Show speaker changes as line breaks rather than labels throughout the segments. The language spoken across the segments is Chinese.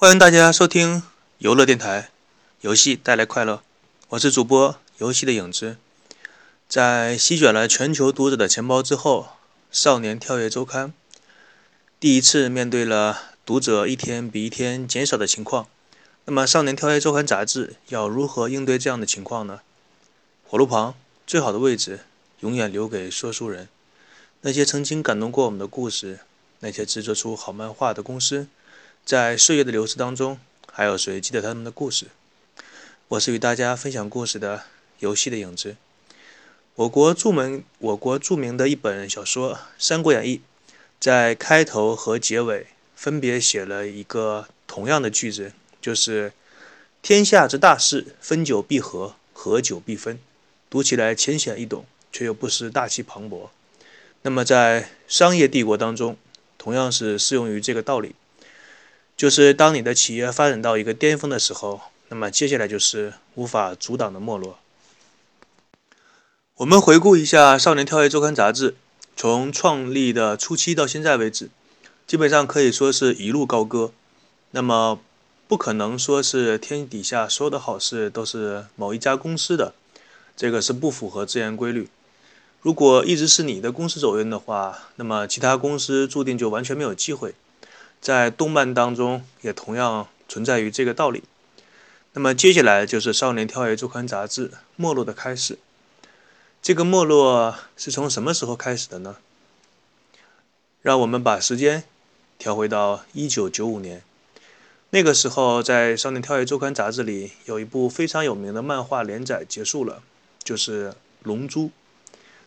欢迎大家收听游乐电台，游戏带来快乐。我是主播游戏的影子。在席卷了全球读者的钱包之后，《少年跳跃周刊》第一次面对了读者一天比一天减少的情况。那么，《少年跳跃周刊》杂志要如何应对这样的情况呢？火炉旁最好的位置永远留给说书人。那些曾经感动过我们的故事，那些制作出好漫画的公司，在岁月的流逝当中，还有谁记得他们的故事？我是与大家分享故事的游戏的影子。我国著名我国著名的一本小说《三国演义》，在开头和结尾分别写了一个同样的句子，就是“天下之大事，分久必合，合久必分”。读起来浅显易懂，却又不失大气磅礴。那么，在商业帝国当中，同样是适用于这个道理，就是当你的企业发展到一个巅峰的时候，那么接下来就是无法阻挡的没落。我们回顾一下《少年跳跃周刊》杂志，从创立的初期到现在为止，基本上可以说是一路高歌。那么，不可能说是天底下所有的好事都是某一家公司的，这个是不符合自然规律。如果一直是你的公司走运的话，那么其他公司注定就完全没有机会。在动漫当中也同样存在于这个道理。那么接下来就是《少年跳跃周刊》杂志没落的开始。这个没落是从什么时候开始的呢？让我们把时间调回到一九九五年，那个时候在《少年跳跃周刊》杂志里有一部非常有名的漫画连载结束了，就是《龙珠》。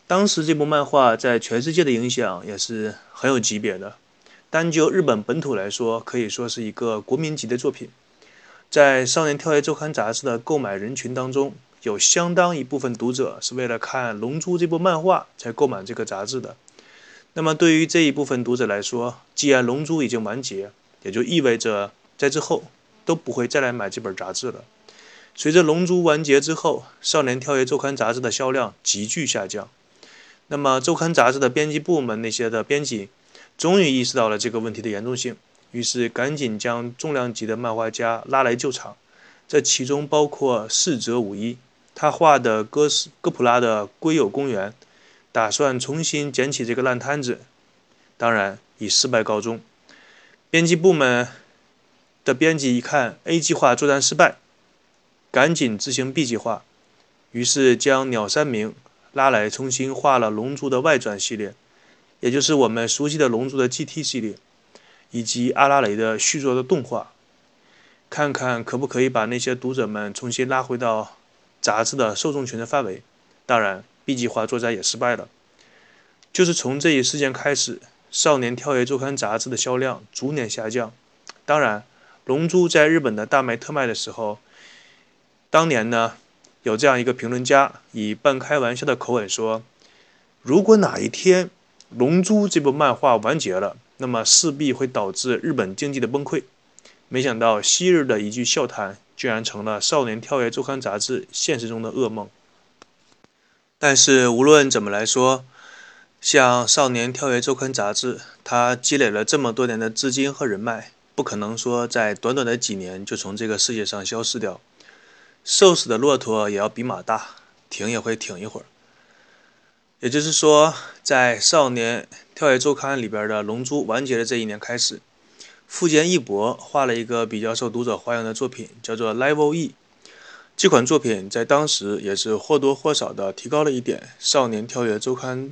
当时这部漫画在全世界的影响也是很有级别的，单就日本本土来说，可以说是一个国民级的作品。在《少年跳跃周刊》杂志的购买人群当中，有相当一部分读者是为了看《龙珠》这部漫画才购买这个杂志的。那么，对于这一部分读者来说，既然《龙珠》已经完结，也就意味着在之后都不会再来买这本杂志了。随着《龙珠》完结之后，《少年跳跃周刊》杂志的销量急剧下降。那么，周刊杂志的编辑部门那些的编辑，终于意识到了这个问题的严重性，于是赶紧将重量级的漫画家拉来救场。这其中包括四泽五一，他画的哥斯哥普拉的龟友公园，打算重新捡起这个烂摊子，当然以失败告终。编辑部门的编辑一看 A 计划作战失败，赶紧执行 B 计划，于是将鸟山明。拉来重新画了《龙珠》的外传系列，也就是我们熟悉的《龙珠》的 GT 系列，以及阿拉蕾的续作的动画，看看可不可以把那些读者们重新拉回到杂志的受众群的范围。当然，B 计划作战也失败了。就是从这一事件开始，《少年跳跃周刊》杂志的销量逐年下降。当然，《龙珠》在日本的大卖特卖的时候，当年呢？有这样一个评论家以半开玩笑的口吻说：“如果哪一天《龙珠》这部漫画完结了，那么势必会导致日本经济的崩溃。”没想到昔日的一句笑谈，居然成了《少年跳跃周刊》杂志现实中的噩梦。但是无论怎么来说，像《少年跳跃周刊》杂志，它积累了这么多年的资金和人脉，不可能说在短短的几年就从这个世界上消失掉。瘦死的骆驼也要比马大，停也会停一会儿。也就是说，在《少年跳跃周刊》里边的《龙珠》完结的这一年开始，富坚义博画了一个比较受读者欢迎的作品，叫做《Level E》。这款作品在当时也是或多或少的提高了一点《少年跳跃周刊》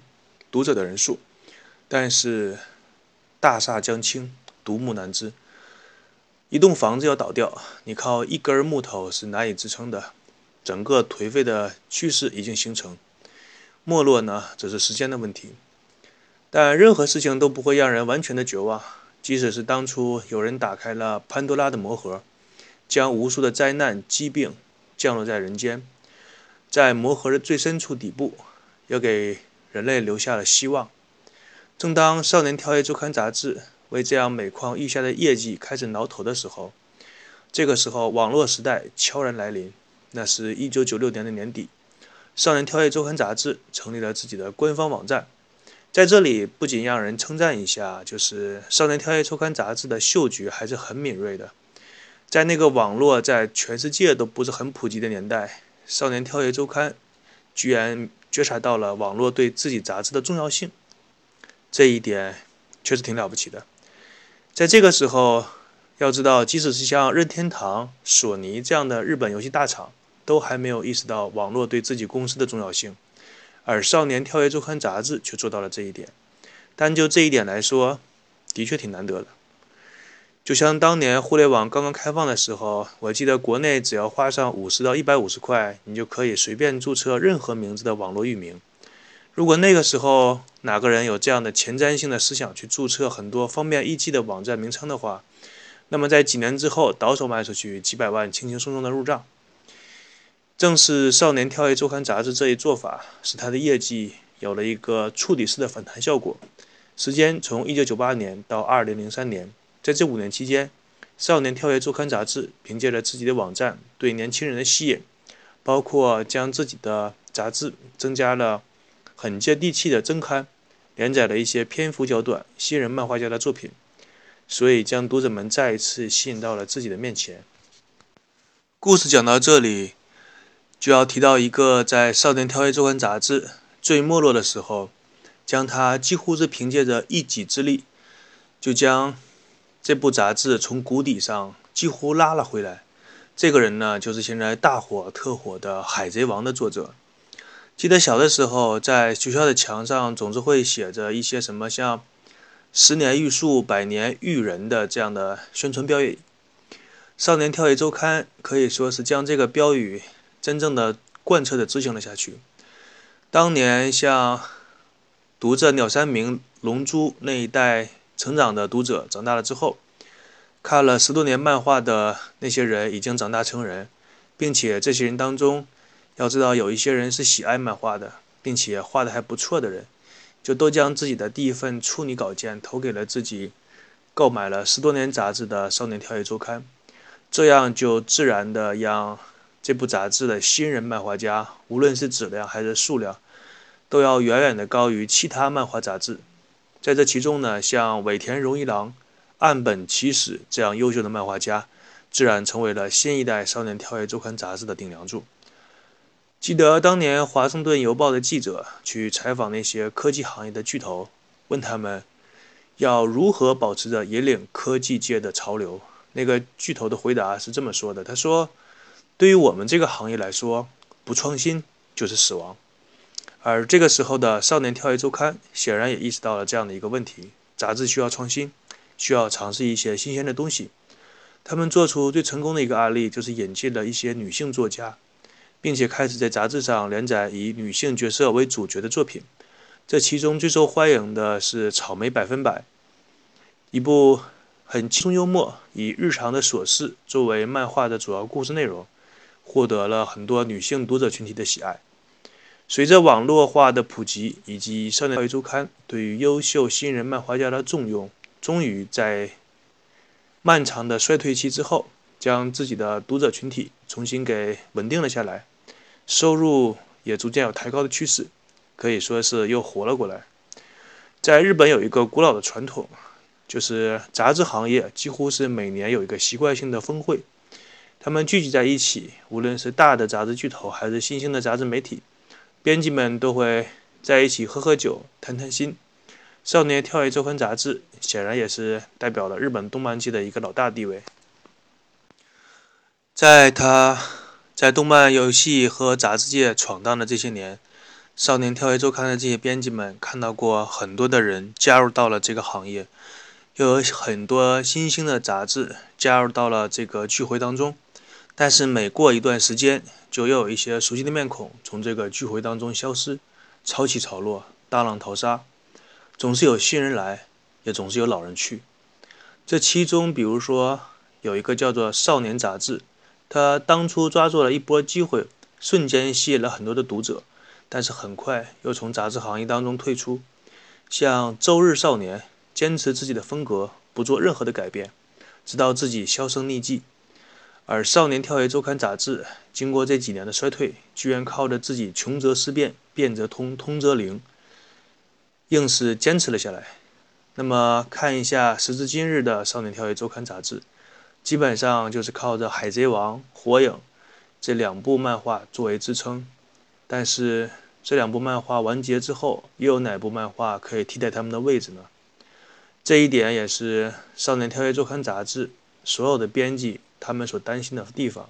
读者的人数。但是，大厦将倾，独木难支。一栋房子要倒掉，你靠一根木头是难以支撑的。整个颓废的趋势已经形成，没落呢，只是时间的问题。但任何事情都不会让人完全的绝望，即使是当初有人打开了潘多拉的魔盒，将无数的灾难、疾病降落在人间，在魔盒的最深处底部，又给人类留下了希望。正当《少年跳跃周刊》杂志。为这样每况愈下的业绩开始挠头的时候，这个时候网络时代悄然来临。那是一九九六年的年底，《少年跳跃周刊》杂志成立了自己的官方网站。在这里，不仅让人称赞一下，就是《少年跳跃周刊》杂志的嗅觉还是很敏锐的。在那个网络在全世界都不是很普及的年代，《少年跳跃周刊》居然觉察到了网络对自己杂志的重要性，这一点确实挺了不起的。在这个时候，要知道，即使是像任天堂、索尼这样的日本游戏大厂，都还没有意识到网络对自己公司的重要性，而《少年跳跃周刊》杂志却做到了这一点。单就这一点来说，的确挺难得的。就像当年互联网刚刚开放的时候，我记得国内只要花上五十到一百五十块，你就可以随便注册任何名字的网络域名。如果那个时候哪个人有这样的前瞻性的思想去注册很多方便易记的网站名称的话，那么在几年之后倒手卖出去几百万，轻轻松松的入账。正是《少年跳跃周刊》杂志这一做法，使他的业绩有了一个触底式的反弹效果。时间从一九九八年到二零零三年。在这五年期间，《少年跳跃周刊》杂志凭借着自己的网站对年轻人的吸引，包括将自己的杂志增加了很接地气的增刊，连载了一些篇幅较短、新人漫画家的作品，所以将读者们再一次吸引到了自己的面前。故事讲到这里，就要提到一个在《少年跳跃周刊》杂志最没落的时候，将他几乎是凭借着一己之力，就将。这部杂志从谷底上几乎拉了回来。这个人呢，就是现在大火特火的《海贼王》的作者。记得小的时候，在学校的墙上总是会写着一些什么像“十年玉树，百年育人”的这样的宣传标语。《少年跳跃周刊》可以说是将这个标语真正的贯彻的执行了下去。当年像读着鸟山明、龙珠那一代。成长的读者长大了之后，看了十多年漫画的那些人已经长大成人，并且这些人当中，要知道有一些人是喜爱漫画的，并且画的还不错的人，就都将自己的第一份处女稿件投给了自己购买了十多年杂志的《少年跳跃周刊》，这样就自然的让这部杂志的新人漫画家，无论是质量还是数量，都要远远的高于其他漫画杂志。在这其中呢，像尾田荣一郎、岸本齐史这样优秀的漫画家，自然成为了新一代《少年跳跃周刊》杂志的顶梁柱。记得当年《华盛顿邮报》的记者去采访那些科技行业的巨头，问他们要如何保持着引领科技界的潮流。那个巨头的回答是这么说的：“他说，对于我们这个行业来说，不创新就是死亡。”而这个时候的《少年跳跃周刊》显然也意识到了这样的一个问题：杂志需要创新，需要尝试一些新鲜的东西。他们做出最成功的一个案例，就是引进了一些女性作家，并且开始在杂志上连载以女性角色为主角的作品。这其中最受欢迎的是《草莓百分百》，一部很轻松幽默，以日常的琐事作为漫画的主要故事内容，获得了很多女性读者群体的喜爱。随着网络化的普及，以及《少年跳跃周刊》对于优秀新人漫画家的重用，终于在漫长的衰退期之后，将自己的读者群体重新给稳定了下来，收入也逐渐有抬高的趋势，可以说是又活了过来。在日本有一个古老的传统，就是杂志行业几乎是每年有一个习惯性的峰会，他们聚集在一起，无论是大的杂志巨头，还是新兴的杂志媒体。编辑们都会在一起喝喝酒、谈谈心。《少年跳跃周刊》杂志显然也是代表了日本动漫界的一个老大地位。在他在动漫、游戏和杂志界闯荡的这些年，《少年跳跃周刊》的这些编辑们看到过很多的人加入到了这个行业，又有很多新兴的杂志加入到了这个聚会当中。但是每过一段时间，就又有一些熟悉的面孔从这个聚会当中消失，潮起潮落，大浪淘沙，总是有新人来，也总是有老人去。这其中，比如说有一个叫做《少年》杂志，他当初抓住了一波机会，瞬间吸引了很多的读者，但是很快又从杂志行业当中退出。像《周日少年》，坚持自己的风格，不做任何的改变，直到自己销声匿迹。而《少年跳跃周刊》杂志经过这几年的衰退，居然靠着自己穷则思变，变则通，通则灵，硬是坚持了下来。那么看一下时至今日的《少年跳跃周刊》杂志，基本上就是靠着《海贼王》《火影》这两部漫画作为支撑。但是这两部漫画完结之后，又有哪部漫画可以替代他们的位置呢？这一点也是《少年跳跃周刊》杂志所有的编辑他们所担心的地方。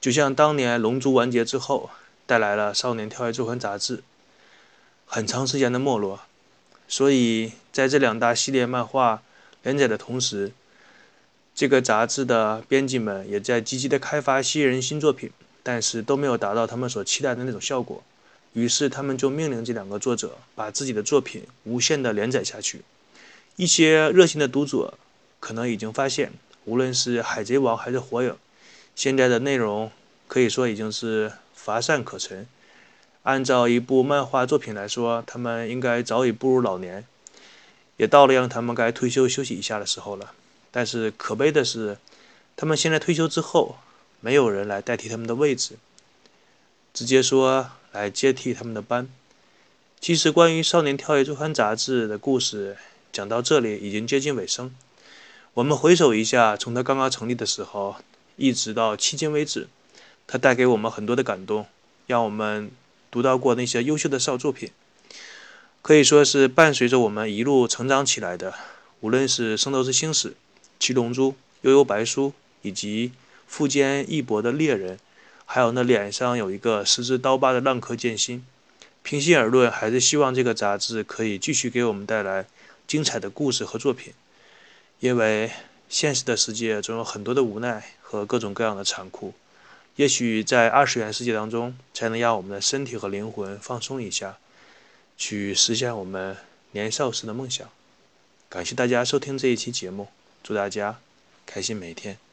就像当年《龙珠》完结之后，带来了《少年跳跃周刊》杂志很长时间的没落。所以在这两大系列漫画连载的同时，这个杂志的编辑们也在积极的开发吸引人新作品，但是都没有达到他们所期待的那种效果。于是他们就命令这两个作者把自己的作品无限的连载下去。一些热心的读者可能已经发现，无论是《海贼王》还是《火影》，现在的内容可以说已经是乏善可陈。按照一部漫画作品来说，他们应该早已步入老年，也到了让他们该退休休息一下的时候了。但是可悲的是，他们现在退休之后，没有人来代替他们的位置，直接说来接替他们的班。其实，关于《少年跳跃周刊》杂志的故事。讲到这里已经接近尾声，我们回首一下，从它刚刚成立的时候，一直到迄今为止，它带给我们很多的感动，让我们读到过那些优秀的少作品，可以说是伴随着我们一路成长起来的。无论是《圣斗士星矢》《七龙珠》《悠悠白书》，以及富坚义博的猎人，还有那脸上有一个十字刀疤的浪客剑心。平心而论，还是希望这个杂志可以继续给我们带来。精彩的故事和作品，因为现实的世界总有很多的无奈和各种各样的残酷。也许在二十元世界当中，才能让我们的身体和灵魂放松一下，去实现我们年少时的梦想。感谢大家收听这一期节目，祝大家开心每一天。